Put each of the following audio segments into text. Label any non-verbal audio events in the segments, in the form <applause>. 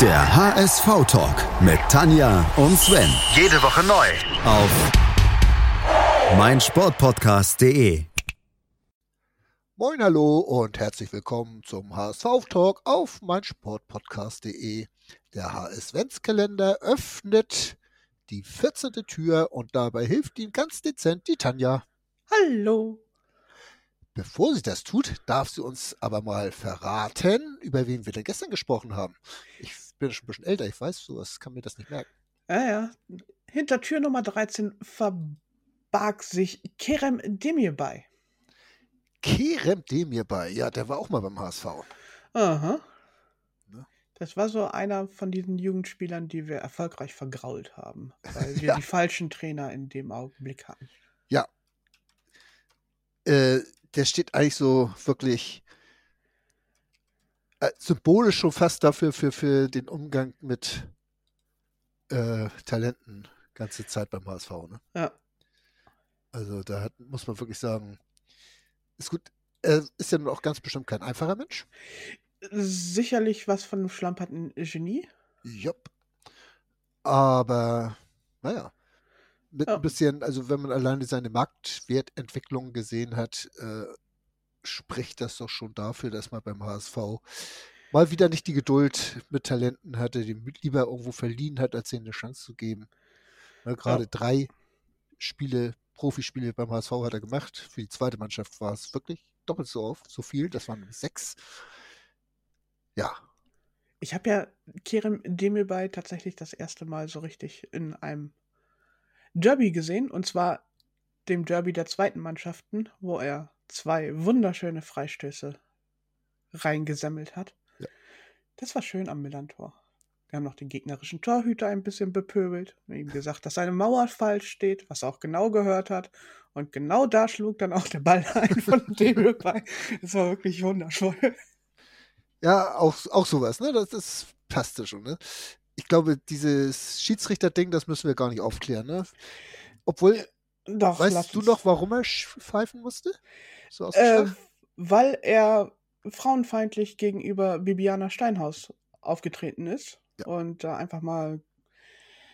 Der HSV-Talk mit Tanja und Sven. Jede Woche neu. Auf meinsportpodcast.de. Moin, hallo und herzlich willkommen zum HSV-Talk auf meinsportpodcast.de. Der HS-Ventskalender öffnet die 14. Tür und dabei hilft Ihnen ganz dezent die Tanja. Hallo. Bevor sie das tut, darf sie uns aber mal verraten, über wen wir denn gestern gesprochen haben. Ich bin schon ein bisschen älter, ich weiß sowas, kann mir das nicht merken. Ja, ja. Hinter Tür Nummer 13 verbarg sich Kerem Demirbay. Kerem Demirbay, ja, der war auch mal beim HSV. Aha. Ne? Das war so einer von diesen Jugendspielern, die wir erfolgreich vergrault haben, weil <laughs> wir Ja. die falschen Trainer in dem Augenblick hatten. Ja. Äh, der steht eigentlich so wirklich äh, symbolisch schon fast dafür, für, für den Umgang mit äh, Talenten ganze Zeit beim HSV. Ne? Ja. Also da hat, muss man wirklich sagen, ist gut. Er ist ja nun auch ganz bestimmt kein einfacher Mensch. Sicherlich was von einem schlamperten Genie. Jupp. Aber, naja, mit Ja. ein bisschen, also wenn man alleine seine Marktwertentwicklung gesehen hat, äh, spricht das doch schon dafür, dass man beim HSV mal wieder nicht die Geduld mit Talenten hatte, die lieber irgendwo verliehen hat, als ihnen eine Chance zu geben. Ne, Gerade drei Spiele, Profispiele beim HSV hat er gemacht. Für die zweite Mannschaft war es wirklich doppelt so oft, so viel. Das waren sechs. Ja, Ich habe ja Kerem Demirbay tatsächlich das erste Mal so richtig in einem Derby gesehen. Und zwar dem Derby der zweiten Mannschaften, wo er zwei wunderschöne Freistöße reingesammelt hat. Ja. Das war schön am Millantor. Wir haben noch den gegnerischen Torhüter ein bisschen bepöbelt und ihm gesagt, dass seine Mauer falsch steht, was er auch genau gehört hat. Und genau da schlug dann auch der Ball <laughs> ein von Demirbay. Das war wirklich wundervoll. Ja, auch, auch sowas, ne? Das, das passte schon, ne? Ich glaube, dieses Schiedsrichter-Ding, das müssen wir gar nicht aufklären, ne? Obwohl, Doch, lass weißt du noch, warum er pfeifen musste? So Äh, weil er frauenfeindlich gegenüber Bibiana Steinhaus aufgetreten ist Ja. und da einfach mal,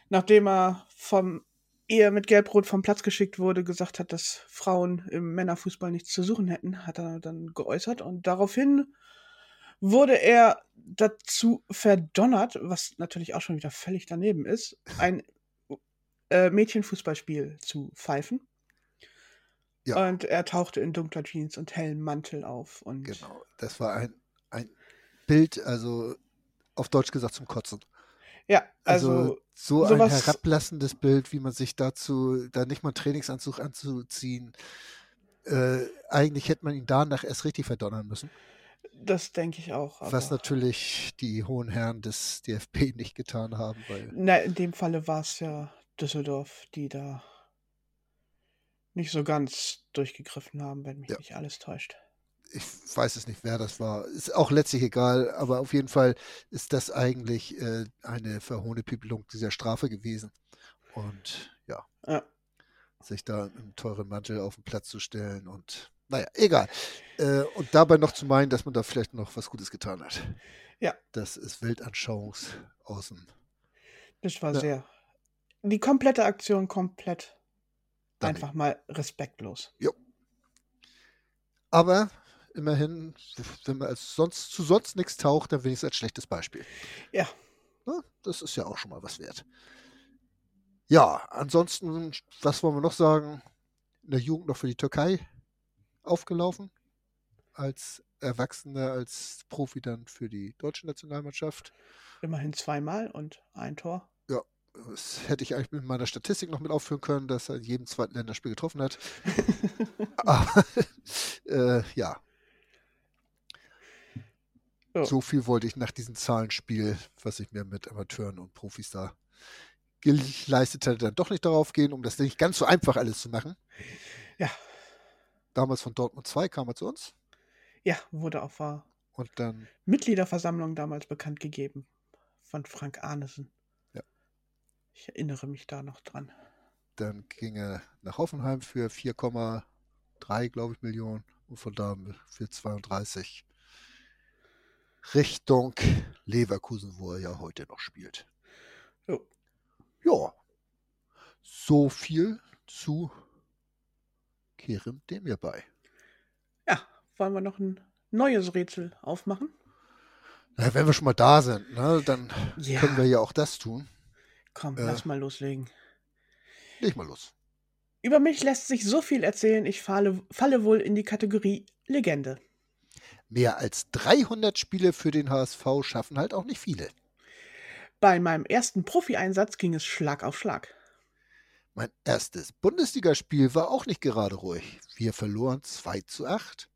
nachdem er vom eher mit Gelb-Rot vom Platz geschickt wurde, gesagt hat, dass Frauen im Männerfußball nichts zu suchen hätten, hat er dann geäußert und daraufhin wurde er dazu verdonnert, was natürlich auch schon wieder völlig daneben ist, ein äh, Mädchenfußballspiel zu pfeifen. Ja. Und er tauchte in dunkler Jeans und hellem Mantel auf. Und Genau, das war ein, ein Bild, also auf Deutsch gesagt zum Kotzen. ja, Also, also, so ein sowas- herablassendes Bild, wie man sich dazu, da nicht mal einen Trainingsanzug anzuziehen. Äh, eigentlich hätte man ihn danach erst richtig verdonnern müssen. Das denke ich auch. Was aber- natürlich die hohen Herren des DFB <laughs> nicht getan haben, weil Na, in dem Falle war es ja Düsseldorf, die da nicht so ganz durchgegriffen haben, wenn mich Ja. nicht alles täuscht. ich weiß es nicht, wer das war. Ist auch letztlich egal, aber auf jeden Fall ist das eigentlich äh, eine Verhohnepiepelung dieser Strafe gewesen. Und ja, Ja. sich da im teuren Mantel auf den Platz zu stellen und naja, egal. Äh, und dabei noch zu meinen, dass man da vielleicht noch was Gutes getan hat. Ja. Das ist Weltanschauungs aus dem Das war Ja. sehr. Die komplette Aktion komplett Daneben. einfach mal respektlos. Aber immerhin, wenn man als sonst zu sonst nichts taucht, dann wenigstens als schlechtes Beispiel. Ja. Ne? Das ist ja auch schon mal was wert. Ja, ansonsten, was wollen wir noch sagen? In der Jugend noch für die Türkei aufgelaufen. Als Erwachsener, als Profi dann für die deutsche Nationalmannschaft. Immerhin zweimal und ein Tor. Das hätte ich eigentlich mit meiner Statistik noch mit aufführen können, dass er in jedem zweiten Länderspiel getroffen hat. <laughs> Aber <laughs> äh, ja, Ja. so viel wollte ich nach diesem Zahlenspiel, was ich mir mit Amateuren und Profis da geleistet hatte, dann doch nicht darauf gehen, um das nicht ganz so einfach alles zu machen. Ja. Damals von Dortmund 2 kam er zu uns Ja, wurde auf der und dann, Mitgliederversammlung damals bekannt gegeben von Frank Arnesen. Ja. Ich erinnere mich da noch dran. dann ging er nach Hoffenheim für 4,3, glaube ich, Millionen und von da für 32 Richtung Leverkusen, wo er ja heute noch spielt. Jo. Ja. So viel zu Kerem Demir bei. Ja, wollen wir noch ein neues Rätsel aufmachen? Na, wenn wir schon mal da sind, ne, dann Ja. können wir ja auch das tun. Komm, Äh. lass mal loslegen. Leg mal los. Über mich lässt sich so viel erzählen, ich falle, falle wohl in die Kategorie Legende. Mehr als 300 Spiele für den HSV schaffen halt auch nicht viele. Bei meinem ersten Profi-Einsatz ging es Schlag auf Schlag. Mein erstes Bundesligaspiel war auch nicht gerade ruhig. Wir verloren 2 zu 8.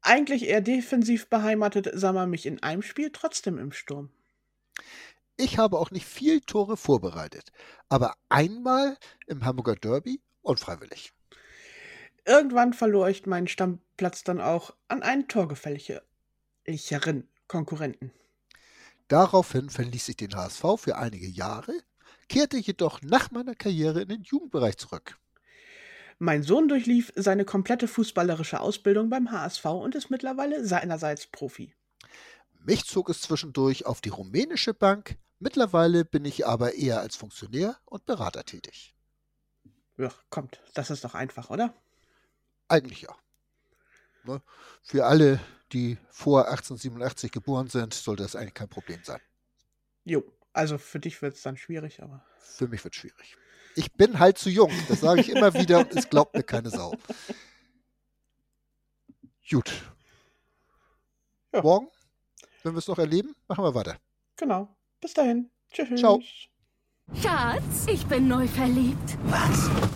Eigentlich eher defensiv beheimatet, sah man mich in einem Spiel trotzdem im Sturm. Ich habe auch nicht viel Tore vorbereitet, aber einmal im Hamburger Derby unfreiwillig. Irgendwann verlor ich meinen Stammplatz dann auch an einen torgefälligeren Konkurrenten. Daraufhin verließ ich den HSV für einige Jahre, kehrte jedoch nach meiner Karriere in den Jugendbereich zurück. Mein Sohn durchlief seine komplette fußballerische Ausbildung beim HSV und ist mittlerweile seinerseits Profi. Mich zog es zwischendurch auf die rumänische Bank, mittlerweile bin ich aber eher als Funktionär und Berater tätig. Ja, kommt, das ist doch einfach, oder? Eigentlich ja. Ne? Für alle, die vor 1887 geboren sind, sollte das eigentlich kein Problem sein. Jo, also für dich wird es dann schwierig, aber. Für mich wird es schwierig. Ich bin halt zu jung, das sage ich immer wieder und es glaubt mir keine Sau. Gut. Ja. Morgen, wenn wir es noch erleben, machen wir weiter. Genau. Bis dahin. Tschüss. Ciao. Schatz, ich bin neu verliebt. Was?